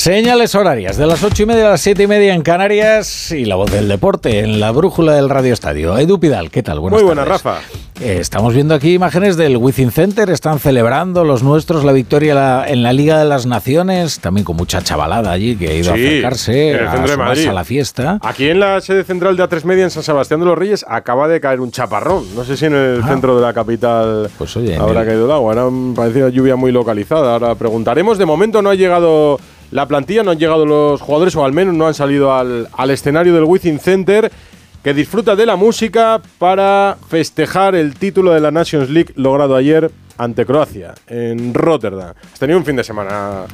Señales horarias de las ocho y media a las siete y media en Canarias y la voz del deporte en la brújula del Radio Estadio. Edu Pidal, ¿qué tal? Buenas Muy buenas, Rafa. Eh, estamos viendo aquí imágenes del Within Center, están celebrando los nuestros la victoria en la Liga de las Naciones, también con mucha chavalada allí que ha ido a acercarse a, la fiesta. Aquí en la sede central de A3 Media en San Sebastián de los Reyes acaba de caer un chaparrón. No sé si en el ah. centro de la capital pues oye, habrá caído el agua. Era parecía lluvia muy localizada. Ahora preguntaremos. De momento no ha llegado la plantilla, no han llegado los jugadores o al menos no han salido al, al escenario del Within Center que disfruta de la música para festejar el título de la Nations League logrado ayer ante Croacia en Rotterdam. Has tenido un fin de semana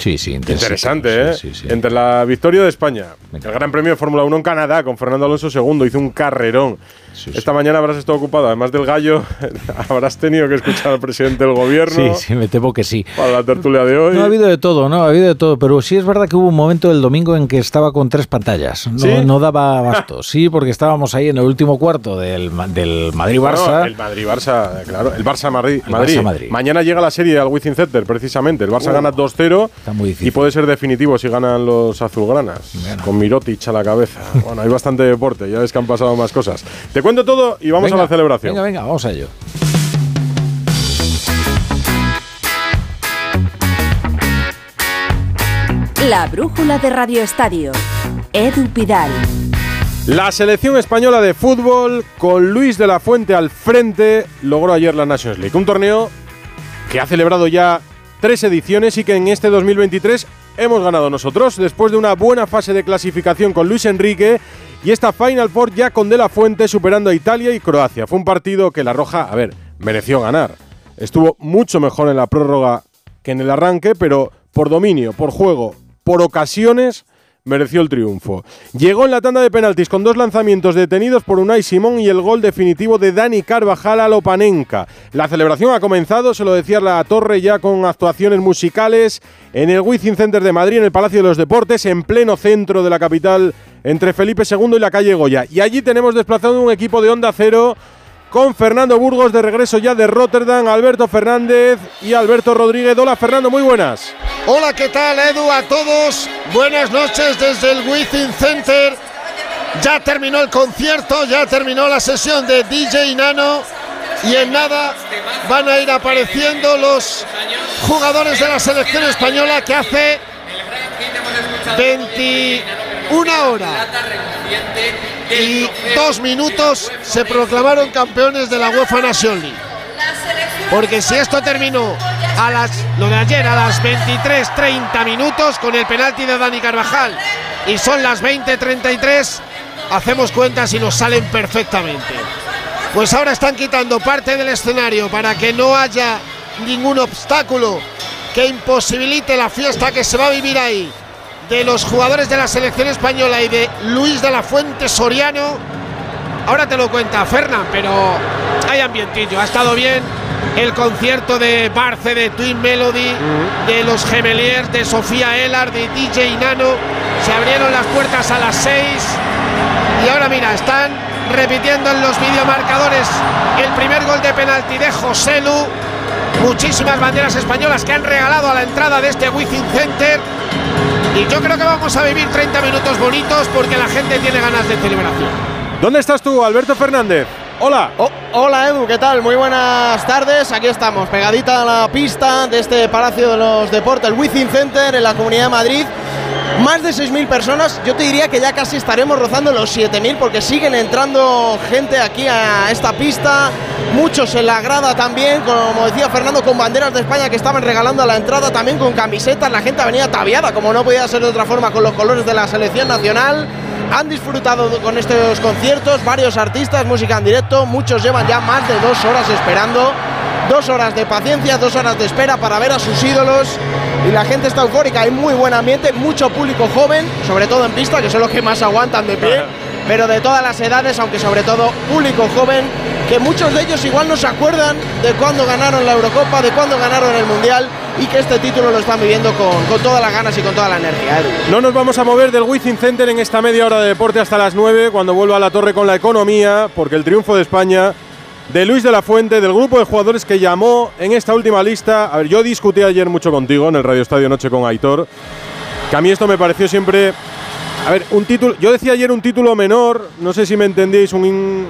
interesante, ¿eh? Entre la victoria de España, el Gran Premio de Fórmula 1 en Canadá con Fernando Alonso II, hizo un carrerón. Esta mañana habrás estado ocupado, además del gallo, habrás tenido que escuchar al presidente del gobierno. Sí, sí, me temo que sí. Para la tertulia de hoy. No ha habido de todo, ¿no? Ha habido de todo, pero sí es verdad que hubo un momento del domingo en que estaba con tres pantallas. No, no daba abasto. Sí, porque estábamos ahí en el último cuarto del, del Madrid-Barça. el Madrid-Barça, claro. El Barça-Madrid. Barça -Madrid. Mañana llega la serie al Wizzing Center, precisamente. El Barça gana 2-0 y puede ser definitivo si ganan los azulgranas. Con Mirotic a la cabeza. bueno, hay bastante deporte, ya ves que han pasado más cosas. Te cuento todo y vamos a la celebración. Venga, venga, vamos a ello. La brújula de Radio Estadio. Edu Pidal. La selección española de fútbol, con Luis de la Fuente al frente, logró ayer la Nations League. Un torneo que ha celebrado ya tres ediciones y que en este 2023 hemos ganado nosotros. Después de una buena fase de clasificación con Luis Enrique y esta Final Four ya con De La Fuente superando a Italia y Croacia. Fue un partido que la Roja, a ver, mereció ganar. Estuvo mucho mejor en la prórroga que en el arranque, pero por dominio, por juego, por ocasiones, mereció el triunfo. Llegó en la tanda de penaltis con dos lanzamientos detenidos por Unai Simón y el gol definitivo de Dani Carvajal a Lopanenka. La celebración ha comenzado, se lo decía la torre ya con actuaciones musicales en el Wizzing Center de Madrid, en el Palacio de los Deportes, en pleno centro de la capital, entre Felipe II y la calle Goya. Y allí tenemos desplazado un equipo de Onda Cero con Fernando Burgos de regreso ya de Rotterdam, Alberto Fernández y Alberto Rodríguez. Hola Fernando, muy buenas. Hola, ¿qué tal Edu? A todos, buenas noches desde el Within Center. Ya terminó el concierto, ya terminó la sesión de DJ Nano y en nada van a ir apareciendo los jugadores de la selección española que hace 21 horas y dos minutos se proclamaron campeones de la UEFA Nation League. Porque si esto terminó a las lo de ayer a las 23:30 minutos con el penalti de Dani Carvajal y son las 20:33, hacemos cuentas y nos salen perfectamente. Pues ahora están quitando parte del escenario para que no haya ningún obstáculo que imposibilite la fiesta que se va a vivir ahí de los jugadores de la selección española y de Luis de la Fuente Soriano. Ahora te lo cuenta Fernán, pero hay ambientillo. Ha estado bien el concierto de Barce, de Twin Melody, de los Gemeliers, de Sofía Elar, de DJ Nano. Se abrieron las puertas a las 6 y ahora mira, están repitiendo en los videomarcadores el primer gol de penalti de José Lu. Muchísimas banderas españolas que han regalado a la entrada de este Wizzing Center. Y yo creo que vamos a vivir 30 minutos bonitos porque la gente tiene ganas de celebración. ¿Dónde estás tú, Alberto Fernández? Hola. Oh, hola Edu, ¿qué tal? Muy buenas tardes. Aquí estamos, pegadita a la pista de este Palacio de los Deportes, el Wizzing Center en la Comunidad de Madrid. Más de 6.000 personas, yo te diría que ya casi estaremos rozando los 7.000 porque siguen entrando gente aquí a esta pista, muchos en la grada también, como decía Fernando, con banderas de España que estaban regalando a la entrada, también con camisetas, la gente venía ataviada, como no podía ser de otra forma, con los colores de la selección nacional. Han disfrutado con estos conciertos varios artistas, música en directo, muchos llevan ya más de dos horas esperando. Dos horas de paciencia, dos horas de espera para ver a sus ídolos y la gente está eufórica, hay muy buen ambiente, mucho público joven, sobre todo en pista, que son los que más aguantan de pie, pero de todas las edades, aunque sobre todo público joven, que muchos de ellos igual no se acuerdan de cuando ganaron la Eurocopa, de cuando ganaron el Mundial y que este título lo están viviendo con, con todas las ganas y con toda la energía. No nos vamos a mover del Wizzing Center en esta media hora de deporte hasta las 9, cuando vuelva a la torre con la economía, porque el triunfo de España de Luis de la Fuente, del grupo de jugadores que llamó en esta última lista. Yo discutí ayer mucho contigo en el Radio Estadio Noche con Aitor. Que a mí esto me pareció siempre. A ver, un título. Yo decía ayer un título menor, no sé si me entendéis, un,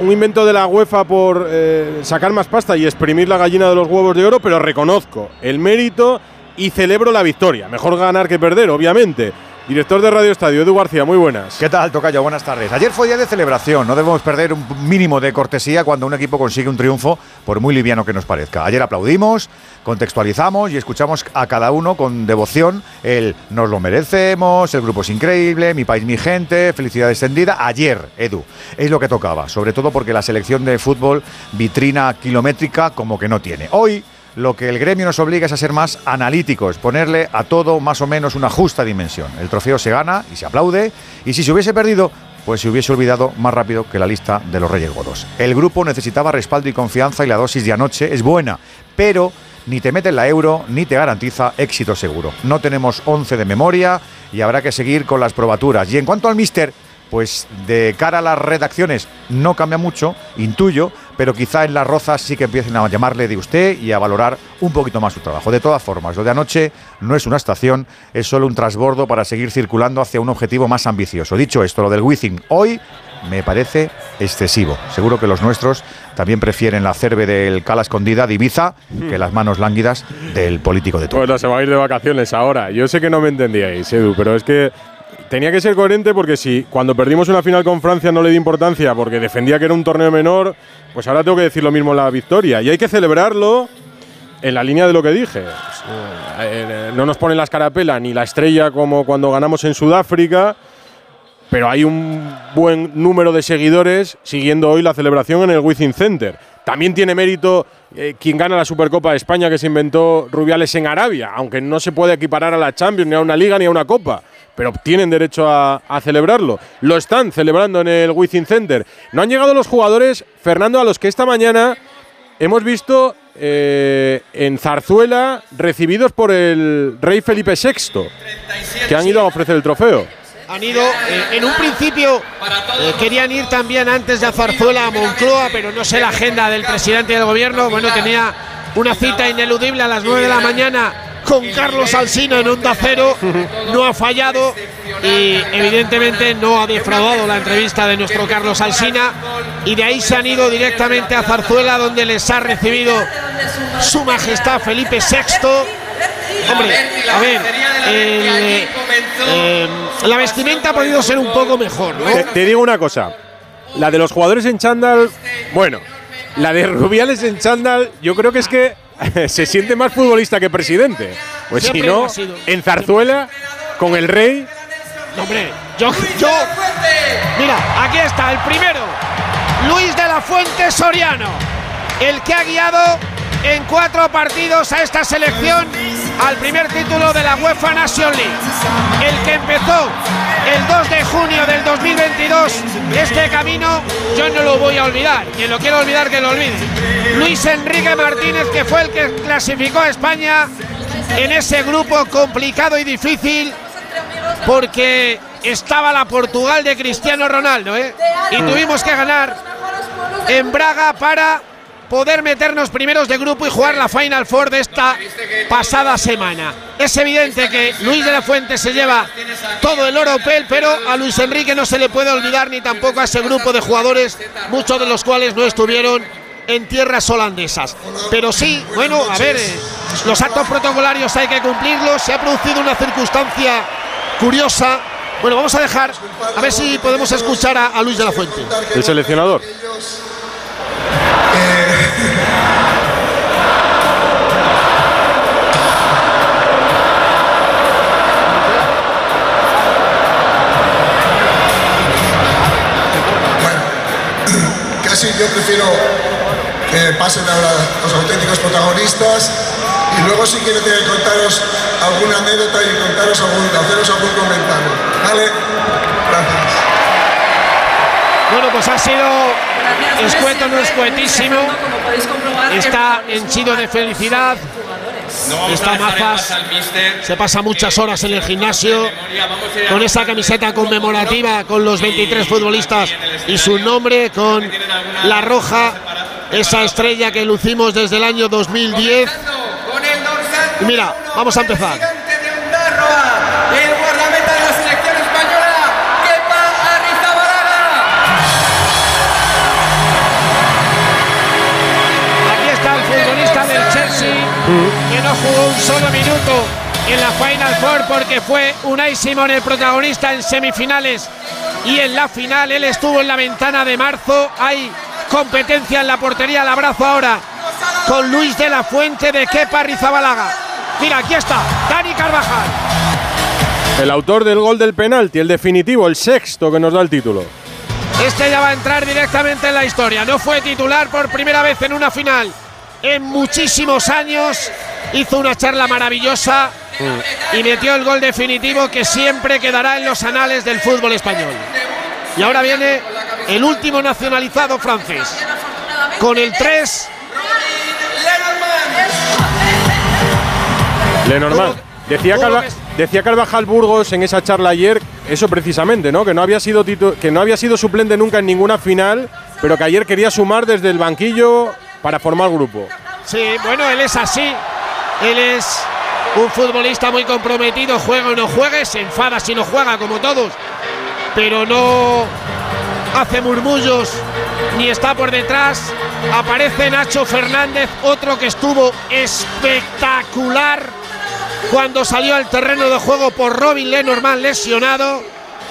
un invento de la UEFA por eh, sacar más pasta y exprimir la gallina de los huevos de oro, pero reconozco el mérito y celebro la victoria. Mejor ganar que perder, obviamente. Director de Radio Estadio, Edu García, muy buenas. ¿Qué tal, Tocayo? Buenas tardes. Ayer fue día de celebración, no debemos perder un mínimo de cortesía cuando un equipo consigue un triunfo, por muy liviano que nos parezca. Ayer aplaudimos, contextualizamos y escuchamos a cada uno con devoción el nos lo merecemos, el grupo es increíble, mi país, mi gente, felicidad extendida. Ayer, Edu, es lo que tocaba, sobre todo porque la selección de fútbol vitrina kilométrica como que no tiene. Hoy lo que el gremio nos obliga es a ser más analíticos, ponerle a todo más o menos una justa dimensión. El trofeo se gana y se aplaude, y si se hubiese perdido, pues se hubiese olvidado más rápido que la lista de los Reyes Godos. El grupo necesitaba respaldo y confianza y la dosis de anoche es buena, pero ni te mete la euro ni te garantiza éxito seguro. No tenemos 11 de memoria y habrá que seguir con las probaturas. Y en cuanto al mister, pues de cara a las redacciones no cambia mucho, intuyo, pero quizá en las rozas sí que empiecen a llamarle de usted y a valorar un poquito más su trabajo. De todas formas, lo de anoche no es una estación, es solo un transbordo para seguir circulando hacia un objetivo más ambicioso. Dicho esto, lo del Wizzing hoy me parece excesivo. Seguro que los nuestros también prefieren la cerve del cala escondida de Ibiza que las manos lánguidas del político de turno. Bueno, se va a ir de vacaciones ahora. Yo sé que no me entendíais, Edu, pero es que tenía que ser coherente porque si cuando perdimos una final con Francia no le di importancia porque defendía que era un torneo menor, pues ahora tengo que decir lo mismo en la victoria. Y hay que celebrarlo en la línea de lo que dije. Pues, eh, eh, no nos ponen la escarapela ni la estrella como cuando ganamos en Sudáfrica, pero hay un buen número de seguidores siguiendo hoy la celebración en el Wizzing Center. También tiene mérito eh, quien gana la Supercopa de España que se inventó Rubiales en Arabia, aunque no se puede equiparar a la Champions, ni a una liga, ni a una copa pero tienen derecho a, celebrarlo. Lo están celebrando en el Wizzing Center. No han llegado los jugadores, Fernando, a los que esta mañana hemos visto eh, en Zarzuela recibidos por el rey Felipe VI, que han ido a ofrecer el trofeo. Han ido, eh, en un principio eh, querían ir también antes de Zarzuela a Moncloa, pero no sé la agenda del presidente del gobierno. Bueno, tenía una cita ineludible a las 9 de la mañana con Carlos Alsina en Onda Cero. No ha fallado y evidentemente no ha defraudado la entrevista de nuestro Carlos Alsina. Y de ahí se han ido directamente a Zarzuela, donde les ha recibido su majestad Felipe VI. Hombre, a ver, eh, la vestimenta ha podido ser un poco mejor, te digo una cosa. La de los jugadores en chándal, bueno, la de Rubiales en chándal, yo creo que es que se siente más futbolista que presidente. Pues si no, en Zarzuela, con el rey. hombre, yo, yo. Mira, aquí está el primero. Luis de la Fuente Soriano. El que ha guiado en cuatro partidos a esta selección al primer título de la UEFA Nation League. El que empezó el 2 de junio del 2022 este camino, yo no lo voy a olvidar. Quien lo quiera olvidar, que lo olvide. Luis Enrique Martínez, que fue el que clasificó a España en ese grupo complicado y difícil, porque estaba la Portugal de Cristiano Ronaldo, ¿eh? y tuvimos que ganar en Braga para poder meternos primeros de grupo y jugar la Final Four de esta pasada semana. Es evidente que Luis de la Fuente se lleva todo el oro pel, pero a Luis Enrique no se le puede olvidar ni tampoco a ese grupo de jugadores, muchos de los cuales no estuvieron en tierras holandesas. Pero sí, bueno, a ver, los actos protocolarios hay que cumplirlos. Se ha producido una circunstancia curiosa. Bueno, vamos a dejar, a ver si podemos escuchar a, a Luis de la Fuente. El seleccionador. Yo prefiero que pasen ahora los auténticos protagonistas y luego si quiero contaros alguna anécdota y contaros algún, haceros algún comentario. ¿Vale? Gracias. Bueno, pues ha sido escueto, no escuetísimo. Está henchido de felicidad. No Está Mazas. Se pasa muchas horas en el gimnasio con esa camiseta conmemorativa con los 23 futbolistas y su nombre con la roja, esa estrella que lucimos desde el año 2010. Y mira, vamos a empezar. Mm-hmm no jugó un solo minuto en la Final Four porque fue Unai Simón el protagonista en semifinales y en la final él estuvo en la ventana de marzo. Hay competencia en la portería, el abrazo ahora con Luis de la Fuente de Kepa Rizabalaga. Mira, aquí está, Dani Carvajal. El autor del gol del penalti, el definitivo, el sexto que nos da el título. Este ya va a entrar directamente en la historia. No fue titular por primera vez en una final en muchísimos años. Hizo una charla maravillosa y metió el gol definitivo que siempre quedará en los anales del fútbol español. Y ahora viene el último nacionalizado francés. Con el 3. Lenormand. Decía, decía Carvajal Burgos en esa charla ayer eso precisamente, ¿no? Que no había sido que no había sido suplente nunca en ninguna final, pero que ayer quería sumar desde el banquillo para formar grupo. Sí, bueno, él es así. Él es un futbolista muy comprometido, juega o no juegue, se enfada si no juega, como todos, pero no hace murmullos ni está por detrás. Aparece Nacho Fernández, otro que estuvo espectacular cuando salió al terreno de juego por Robin Lenormand lesionado.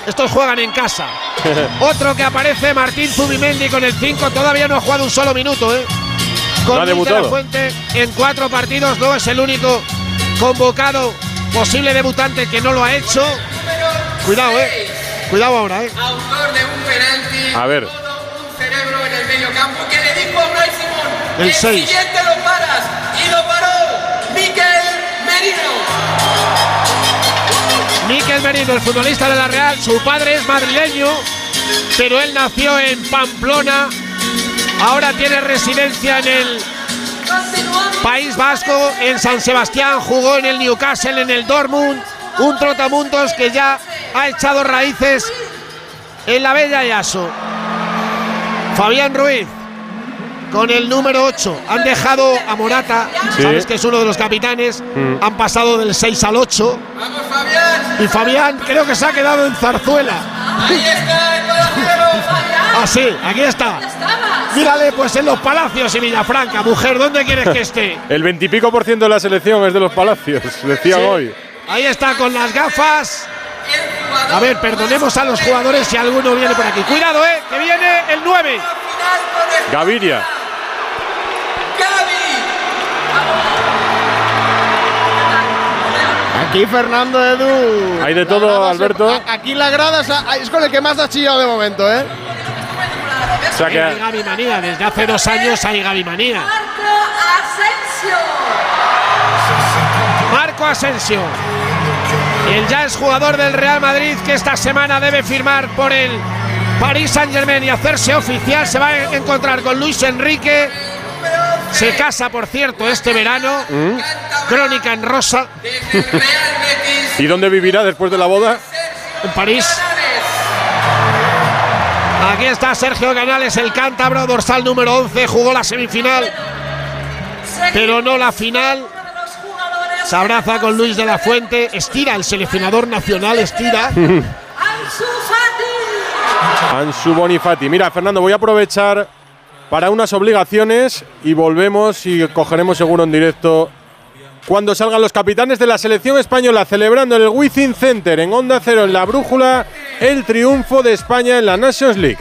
Estos juegan en casa. Otro que aparece, Martín Zubimendi con el 5, todavía no ha jugado un solo minuto, ¿eh? Con no la Fuente en cuatro partidos, no es el único convocado, posible debutante que no lo ha hecho. Cuidado, eh. Cuidado ahora, eh. Autor de un penalti. A ver. Un cerebro en el medio campo que le dijo a Bryce Simón. El 6. siguiente lo paras. Y lo paró. Miquel Merino. Miquel Merino, el futbolista de la Real. Su padre es madrileño, pero él nació en Pamplona. Ahora tiene residencia en el País Vasco, en San Sebastián, jugó en el Newcastle, en el Dortmund, un trotamundos que ya ha echado raíces en la Bella Yaso. Fabián Ruiz con el número 8. Han dejado a Morata, sabes que es uno de los capitanes. Mm. Han pasado del 6 al 8. Y Fabián creo que se ha quedado en Zarzuela. Ahí está el Ah, sí, aquí está. Mírale, pues en los Palacios y Villafranca. Mujer, ¿dónde quieres que esté? el veintipico por ciento de la selección es de los Palacios, decía hoy. Ahí está con las gafas. A ver, perdonemos a los jugadores si alguno viene por aquí. Cuidado, eh, que viene el 9. Gaviria. Aquí Fernando Edu. Hay de todo, Alberto. aquí la grada es con el que más ha chillado de momento, ¿eh? O sea que... Hay Gaby Manía, desde hace dos años hay Gaby Manía. Marco Asensio. Marco Asensio. El ya es jugador del Real Madrid que esta semana debe firmar por el Paris Saint Germain y hacerse oficial. Se va a encontrar con Luis Enrique. Se casa, por cierto, este verano. ¿Mm? Crónica en rosa. ¿Y dónde vivirá después de la boda? En París. Aquí está Sergio Canales, el cántabro, dorsal número 11. Jugó la semifinal, pero no la final. Se abraza con Luis de la Fuente. Estira el seleccionador nacional, estira. Ansu Bonifati. Mira, Fernando, voy a aprovechar para unas obligaciones y volvemos y cogeremos seguro en directo cuando salgan los capitanes de la selección española celebrando en el Wizzing Center en Onda Cero en la Brújula el triunfo de España en la Nations League.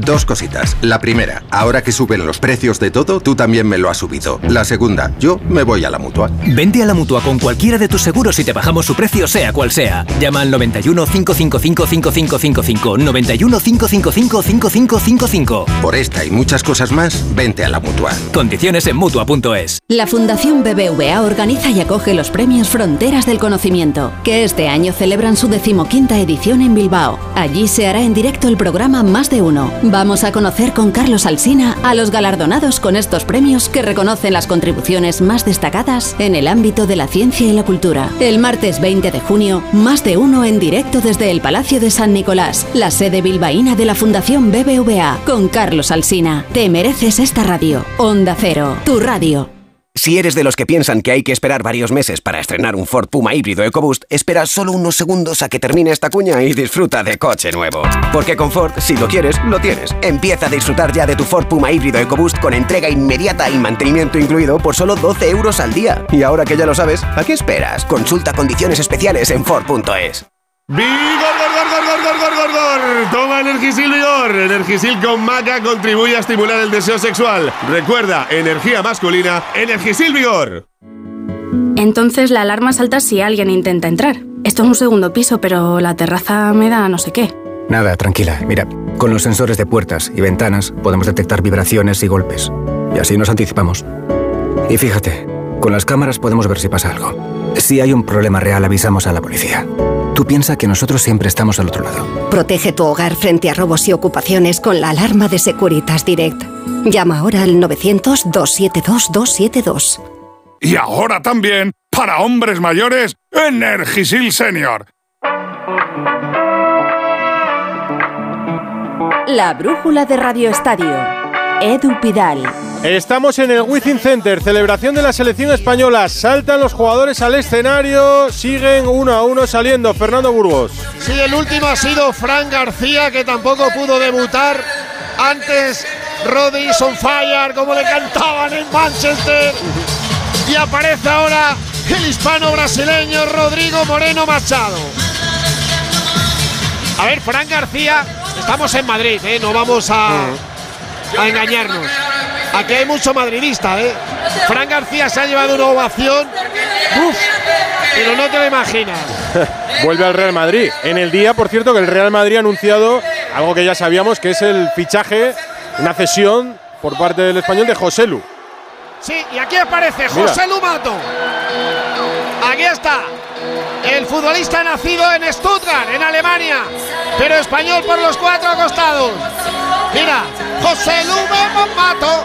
Dos cositas. La primera, ahora que suben los precios de todo, tú también me lo has subido. La segunda, yo me voy a la mutua. Vente a la mutua con cualquiera de tus seguros y te bajamos su precio, sea cual sea. Llama al 91 555 5555. 91 555 5555. Por esta y muchas cosas más, vente a la mutua. Condiciones en mutua.es. La Fundación BBVA organiza y acoge los premios Fronteras del Conocimiento, que este año celebran su decimoquinta edición en Bilbao. Allí se hará en directo el programa Más de Uno Vamos a conocer con Carlos Alsina a los galardonados con estos premios que reconocen las contribuciones más destacadas en el ámbito de la ciencia y la cultura. El martes 20 de junio, más de uno en directo desde el Palacio de San Nicolás, la sede bilbaína de la Fundación BBVA, con Carlos Alsina. Te mereces esta radio. Onda Cero, tu radio. Si eres de los que piensan que hay que esperar varios meses para estrenar un Ford Puma híbrido EcoBoost, espera solo unos segundos a que termine esta cuña y disfruta de coche nuevo. Porque con Ford, si lo quieres, lo tienes. Empieza a disfrutar ya de tu Ford Puma híbrido EcoBoost con entrega inmediata y mantenimiento incluido por solo 12 euros al día. Y ahora que ya lo sabes, ¿a qué esperas? Consulta condiciones especiales en Ford.es. ¡Vigor, gor, gor, gor, gor, gor, gor, gor! Toma Energisil Vigor. Energisil con maca contribuye a estimular el deseo sexual. Recuerda, energía masculina, Energisil Vigor. Entonces la alarma salta si alguien intenta entrar. Esto es un segundo piso, pero la terraza me da no sé qué. Nada, tranquila. Mira, con los sensores de puertas y ventanas podemos detectar vibraciones y golpes. Y así nos anticipamos. Y fíjate, con las cámaras podemos ver si pasa algo. Si hay un problema real, avisamos a la policía. Tú piensas que nosotros siempre estamos al otro lado. Protege tu hogar frente a robos y ocupaciones con la alarma de Securitas Direct. Llama ahora al 900-272-272. Y ahora también, para hombres mayores, Energisil Senior. La brújula de Radio Estadio. Edu Pidal. Estamos en el Wizzing Center, celebración de la selección española. Saltan los jugadores al escenario, siguen uno a uno saliendo. Fernando Burgos. Sí, el último ha sido Fran García, que tampoco pudo debutar. Antes, Rodríguez on fire, como le cantaban en Manchester. Y aparece ahora el hispano brasileño Rodrigo Moreno Machado. A ver, Fran García, estamos en Madrid, ¿eh? no vamos a, a engañarnos. Aquí hay mucho madridista, ¿eh? Fran García se ha llevado una ovación. Uf, pero no te lo imaginas. Vuelve al Real Madrid. En el día, por cierto, que el Real Madrid ha anunciado algo que ya sabíamos, que es el fichaje, una cesión por parte del español de José Lu. Sí, y aquí aparece José Lu Mato. Aquí está. El futbolista nacido en Stuttgart, en Alemania, pero español por los cuatro costados. Mira, José Lu Mato.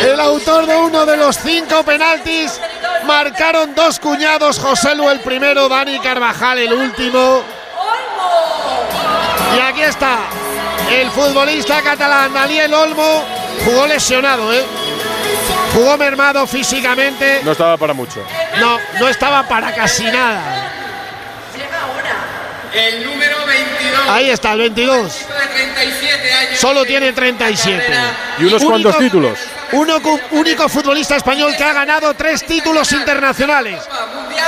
El autor de uno de los cinco penaltis. Marcaron dos cuñados, José Lu el primero, Dani Carvajal el último. Y aquí está el futbolista catalán Daniel Olmo. Jugó lesionado, ¿eh? Jugó mermado físicamente. No estaba para mucho. No, no estaba para casi nada. El número 22. Ahí está, el 22. Solo tiene 37. Y unos cuantos títulos. Uno, único futbolista español que ha ganado tres títulos internacionales.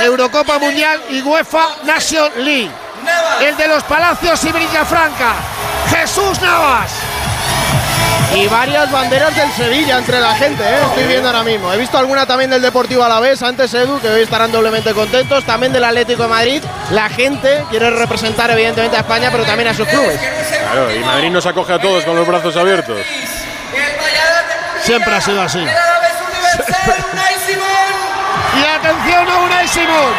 Eurocopa Mundial y UEFA Nation League. El de los Palacios y Villafranca. Jesús Navas. Y varias banderas del Sevilla entre la gente, ¿eh? estoy viendo ahora mismo. He visto alguna también del Deportivo Alavés, antes Edu, que hoy estarán doblemente contentos. También del Atlético de Madrid. La gente quiere representar evidentemente a España, pero también a sus clubes. Claro, y Madrid nos acoge a todos con los brazos abiertos. Siempre ha sido así. y atención a Unai Simón.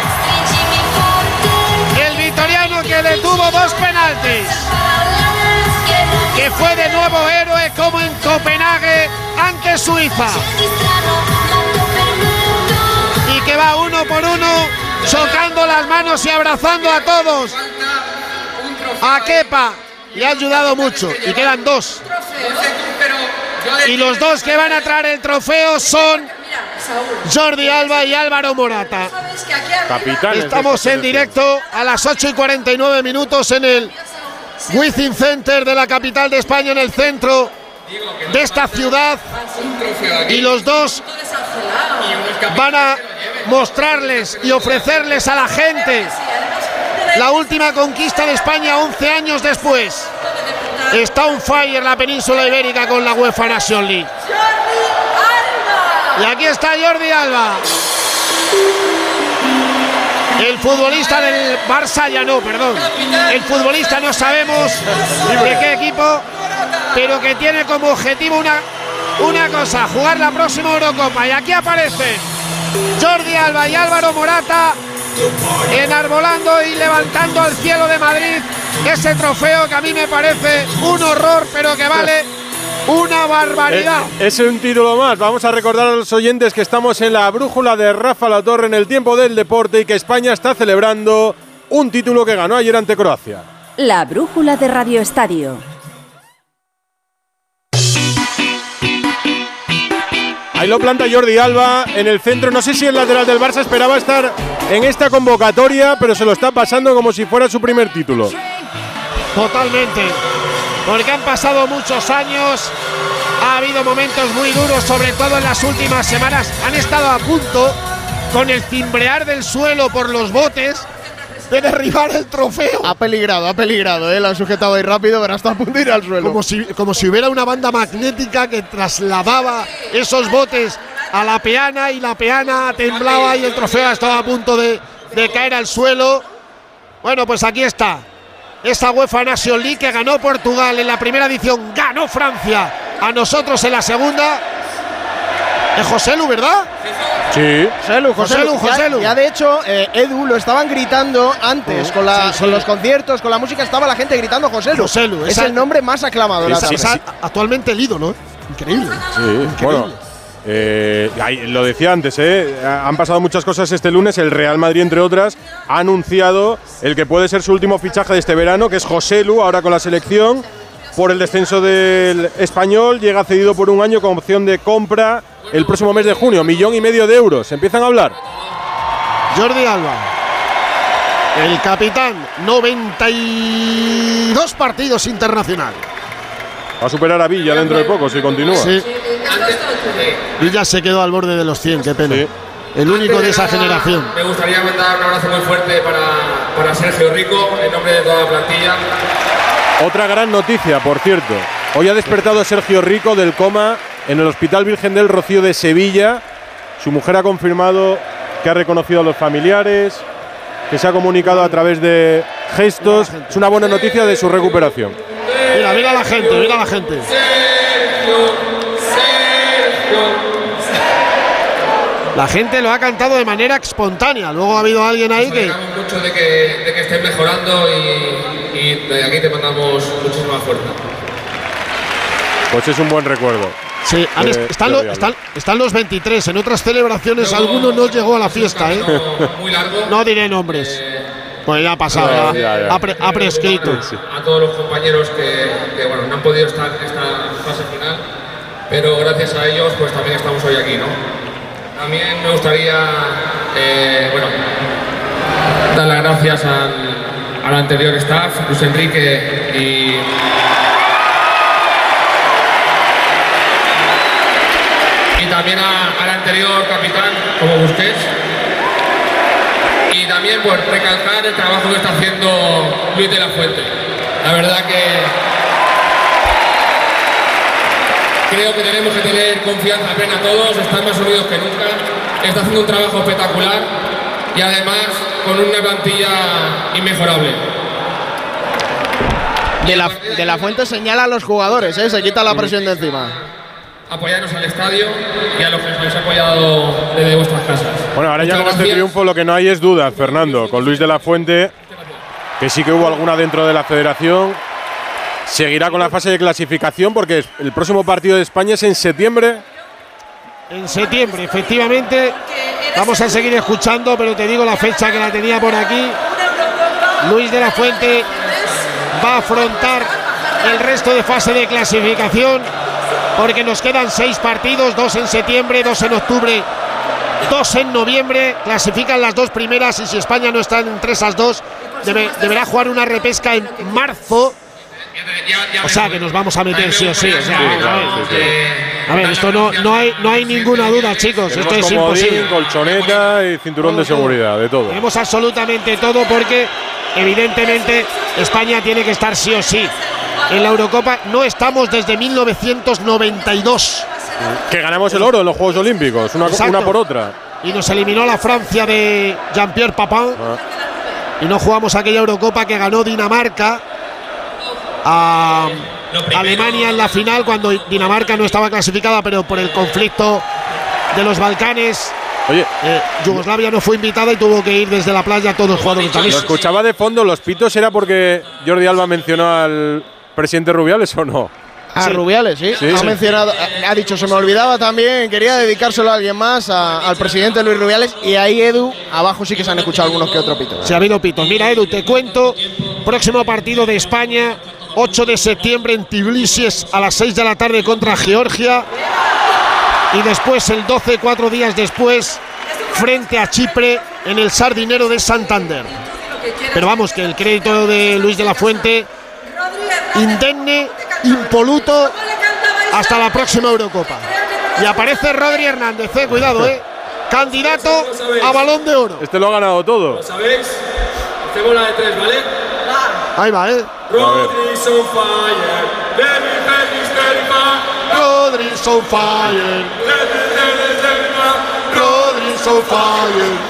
El vitoriano que detuvo dos penaltis que fue de nuevo héroe como en Copenhague ante Suiza. Y que va uno por uno, chocando las manos y abrazando a todos. A Kepa le ha ayudado mucho y quedan dos. Y los dos que van a traer el trofeo son Jordi Alba y Álvaro Morata. Estamos en directo a las 8 y 49 minutos en el Wizzing Center de la capital de España en el centro de esta ciudad y los dos van a mostrarles y ofrecerles a la gente la última conquista de España 11 años después. Está un fire la península ibérica con la UEFA Nation League. Y aquí está Jordi Alba. El futbolista del Barça ya no, perdón. El futbolista no sabemos de qué equipo, pero que tiene como objetivo una, una cosa, jugar la próxima Eurocopa. Y aquí aparecen Jordi Alba y Álvaro Morata enarbolando y levantando al cielo de Madrid ese trofeo que a mí me parece un horror, pero que vale una barbaridad. Eh, es un título más. Vamos a recordar a los oyentes que estamos en la brújula de Rafa La Torre en el tiempo del deporte y que España está celebrando un título que ganó ayer ante Croacia. La brújula de Radio Estadio. Ahí lo planta Jordi Alba en el centro. No sé si el lateral del Barça esperaba estar en esta convocatoria, pero se lo está pasando como si fuera su primer título. Totalmente. Porque han pasado muchos años. Ha habido momentos muy duros, sobre todo en las últimas semanas. Han estado a punto, con el cimbrear del suelo por los botes, de derribar el trofeo. Ha peligrado, ha peligrado, ¿eh? lo han sujetado ahí rápido, pero hasta a punto de ir al suelo. Como si, como si hubiera una banda magnética que trasladaba esos botes a la peana y la peana temblaba y el trofeo estaba a punto de, de caer al suelo. Bueno, pues aquí está. Esa UEFA Nation League que ganó Portugal en la primera edición, ganó Francia a nosotros en la segunda. Es José Lu, ¿verdad? Sí. José Lu, José Lu, José Lu. Ya, de hecho, eh, Edu lo estaban gritando antes, con, la, Sí, sí. con los conciertos, con la música, estaba la gente gritando José Lu. José Lu, es esa- el nombre más aclamado de la actualmente el ídolo, ¿eh? Increíble. Sí, bueno. Eh, lo decía antes, ¿eh? han pasado muchas cosas este lunes. El Real Madrid, entre otras, ha anunciado el que puede ser su último fichaje de este verano, que es José Lu, ahora con la selección. Por el descenso del español, llega cedido por un año con opción de compra el próximo mes de junio. Millón y medio de euros. Empiezan a hablar. Jordi Alba. El capitán, 92 partidos internacional. Va a superar a Villa dentro de poco, si continúa. Sí. Villa se quedó al borde de los 100, qué pena. El único de esa generación. Me gustaría mandar un abrazo muy fuerte para, para Sergio Rico, en nombre de toda la plantilla. Otra gran noticia, por cierto. Hoy ha despertado Sergio Rico del coma en el Hospital Virgen del Rocío de Sevilla. Su mujer ha confirmado que ha reconocido a los familiares, que se ha comunicado a través de gestos. Es una buena noticia de su recuperación. Mira, mira la gente, mira la gente. La gente lo ha cantado de manera espontánea. Luego ha habido alguien ahí Nos que. mucho de que, de que estén mejorando y, y de aquí te mandamos muchísima fuerza. Pues es un buen recuerdo. Sí, han est- Eh, están, lo- están- están los 23. En otras celebraciones alguno no llegó a la fiesta, ¿eh? No diré nombres. Pues ya ha pasado, ya, ya, ya. Ha, pre- ha prescrito. A todos los compañeros que, que, bueno, no han podido estar en esta fase final, pero gracias a ellos pues también estamos hoy aquí, ¿no? También me gustaría, eh, bueno, dar las gracias al, al anterior staff, Luis Enrique y y también al anterior capitán, como Busquets. Pues recalcar el trabajo que está haciendo Luis de la Fuente. La verdad que creo que tenemos que tener confianza plena todos, están más unidos que nunca. Está haciendo un trabajo espectacular y además con una plantilla inmejorable. De la, de la Fuente señala a los jugadores, ¿eh? se quita la presión de encima. Apoyarnos al estadio y a los que nos han apoyado desde vuestras casas. Bueno, ahora ya Muchas con este gracias. triunfo lo que no hay es dudas, Fernando. Con Luis de la Fuente, que sí que hubo alguna dentro de la federación. Seguirá con la fase de clasificación porque el próximo partido de España es en septiembre. En septiembre, efectivamente. Vamos a seguir escuchando, pero te digo la fecha que la tenía por aquí. Luis de la Fuente va a afrontar el resto de fase de clasificación porque nos quedan seis partidos, dos en septiembre, dos en octubre, dos en noviembre. Clasifican las dos primeras y si España no está entre esas dos, debe- deberá jugar una repesca en marzo. O sea que nos vamos a meter sí o sí. o sea, vamos a ver. A ver, esto no, no, hay, no hay ninguna duda, chicos. Esto es imposible. colchoneta y cinturón de seguridad, de todo. Tenemos absolutamente todo porque, evidentemente, España tiene que estar sí o sí. En la Eurocopa no estamos desde 1992 Que ganamos el oro en los Juegos Olímpicos, una, por otra. y nos eliminó la Francia de Jean-Pierre Papin. Y no jugamos aquella Eurocopa que ganó Dinamarca a Alemania en la final cuando Dinamarca no estaba clasificada, pero por el conflicto de los Balcanes. Oye, Yugoslavia no fue invitada y tuvo que ir desde la playa todos los jugadores. Lo escuchaba de fondo, los pitos era porque Jordi Alba mencionó al presidente Rubiales o no. A Rubiales, sí. Sí, ha mencionado, ha dicho, se me olvidaba también, quería dedicárselo a alguien más, a- al presidente Luis Rubiales. Y ahí, Edu, abajo sí que se han escuchado algunos que otro pito. Se ha habido pitos. Mira, Edu, te cuento. Próximo partido de España, 8 de septiembre en Tbilisi es a las 6 de la tarde contra Georgia. y después el 12, cuatro días después, frente a Chipre en el Sardinero de Santander. Pero vamos, que el crédito de Luis de la Fuente, indemne, impoluto, hasta la próxima Eurocopa. Y aparece Rodri Hernández, eh, cuidado, eh. Candidato a balón de oro. Este lo ha ganado todo. ¿Lo sabéis? Hace bola de tres, ¿vale? Ahí va, eh. Rodri's on fire. On fire. Rodri's on fire.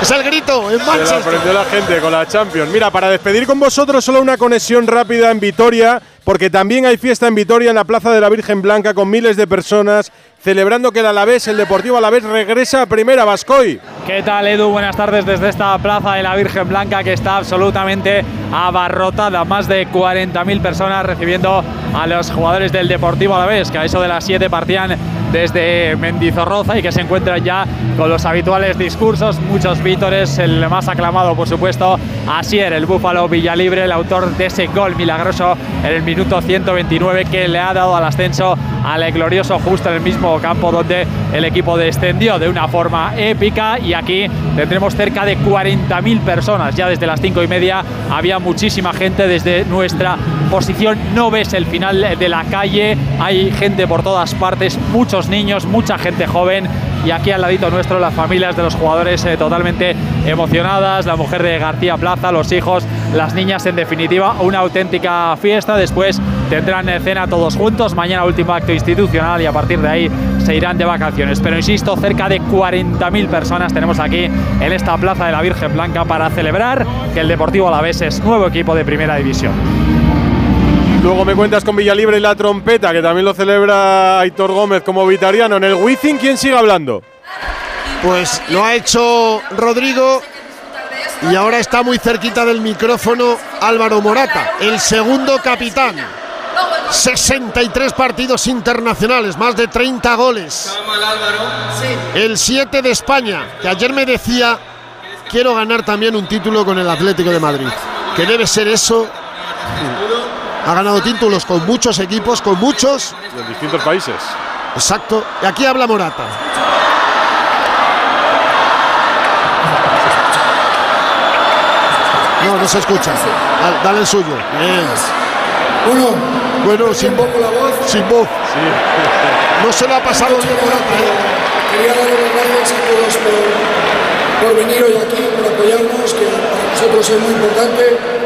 Es el grito en Se lo Manchester. aprendió la gente con la Champions. Mira, para despedir con vosotros solo una conexión rápida en Vitoria, porque también hay fiesta en Vitoria en la Plaza de la Virgen Blanca con miles de personas celebrando que el Alavés, el Deportivo Alavés, regresa a Primera Vascoy. ¿Qué tal Edu? Buenas tardes desde esta Plaza de la Virgen Blanca que está absolutamente abarrotada. Más de 40.000 personas recibiendo a los jugadores del Deportivo Alavés, que a eso de las 7 partían desde Mendizorroza y que se encuentran ya con los habituales discursos, muchos vítores, el más aclamado por supuesto, Asier, el búfalo Villalibre, el autor de ese gol milagroso en el minuto 129 que le ha dado al ascenso al glorioso justo en el mismo campo donde el equipo descendió de una forma épica y aquí tendremos cerca de 40.000 personas. Ya desde las 5 y media había muchísima gente desde nuestra No ves el final de la calle, hay gente por todas partes, muchos niños, mucha gente joven y aquí al ladito nuestro las familias de los jugadores eh, totalmente emocionadas, la mujer de García Plaza, los hijos, las niñas, en definitiva, una auténtica fiesta. Después tendrán eh, cena todos juntos, mañana último acto institucional y a partir de ahí se irán de vacaciones. Pero insisto, cerca de 40.000 personas tenemos aquí en esta Plaza de la Virgen Blanca para celebrar que el Deportivo Alavés es nuevo equipo de Primera División. Luego me cuentas con Villalibre y la trompeta, que también lo celebra Aitor Gómez como vitariano. En el Wizzing, ¿quién sigue hablando? Pues lo ha hecho Rodrigo y ahora está muy cerquita del micrófono Álvaro Morata, el segundo capitán. 63 partidos internacionales, más de 30 goles. El 7 de España, que ayer me decía, quiero ganar también un título con el Atlético de Madrid. Que debe ser eso. Ha ganado títulos con muchos equipos, con muchos. En distintos países. Exacto. Y aquí habla Morata. No, no se escucha. Dale, dale el suyo. Bien. Bueno, bueno, sin voz. Sin voz. No se lo ha pasado bien Morata. ¿eh? Quería dar las gracias a todos por, por venir hoy aquí, por apoyarnos, que para nosotros es muy importante.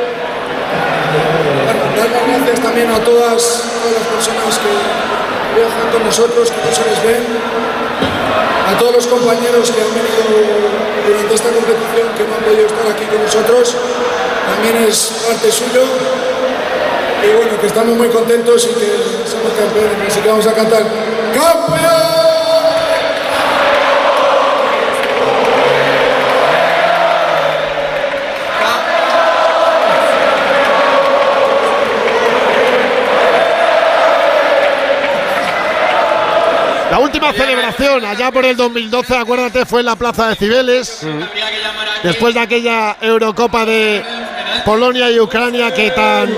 Dar las gracias también a todas, todas las personas que viajan con nosotros, que no se les ven, a todos los compañeros que han venido durante esta competición, que no han podido estar aquí con nosotros, también es parte suyo. Y bueno, que estamos muy contentos y que somos campeones, así que vamos a cantar ¡Campeón! Última celebración, allá por el 2012, acuérdate, fue en la Plaza de Cibeles. Después de aquella Eurocopa de Polonia y Ucrania que tan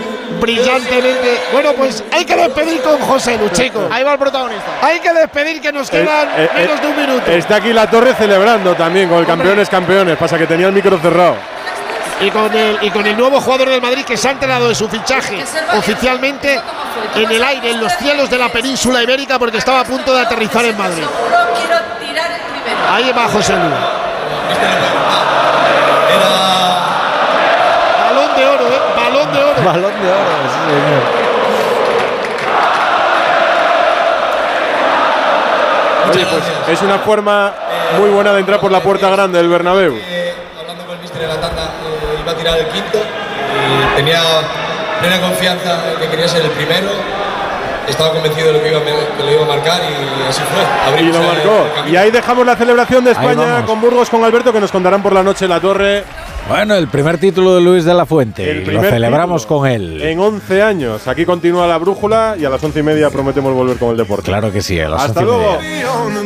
brillantemente. Bueno, pues hay que despedir con José Lu, chicos. Ahí va el protagonista. Hay que despedir que nos quedan Eh, eh, menos de un minuto. Está aquí la torre celebrando también con el campeones campeones. Pasa que tenía el micro cerrado. Y con, el, y con el nuevo jugador del Madrid que se ha enterado de su fichaje oficialmente en el aire, en los cielos de la península ibérica, porque estaba a punto de aterrizar en Madrid. Ahí va José Lu. Balón de oro, ¿eh? Balón de oro. Balón de oro, sí, señor. Oye, pues es una forma muy buena de entrar por la puerta grande del Bernabéu. hablando con el mister de la tanda, eh, iba a tirar el quinto y tenía plena confianza en que quería ser el primero. Estaba convencido de lo que, iba, que lo iba a marcar y así fue. Y Abrimos lo el- marcó. el. Y ahí dejamos la celebración de España con Burgos, con Alberto, que nos contarán por la noche en la torre. Bueno, el primer título de Luis de la Fuente. El y lo celebramos con él. En 11 años. Aquí continúa la brújula y a las 11 y media prometemos volver con el deporte. Claro que sí, a las Hasta 11 y luego. media. On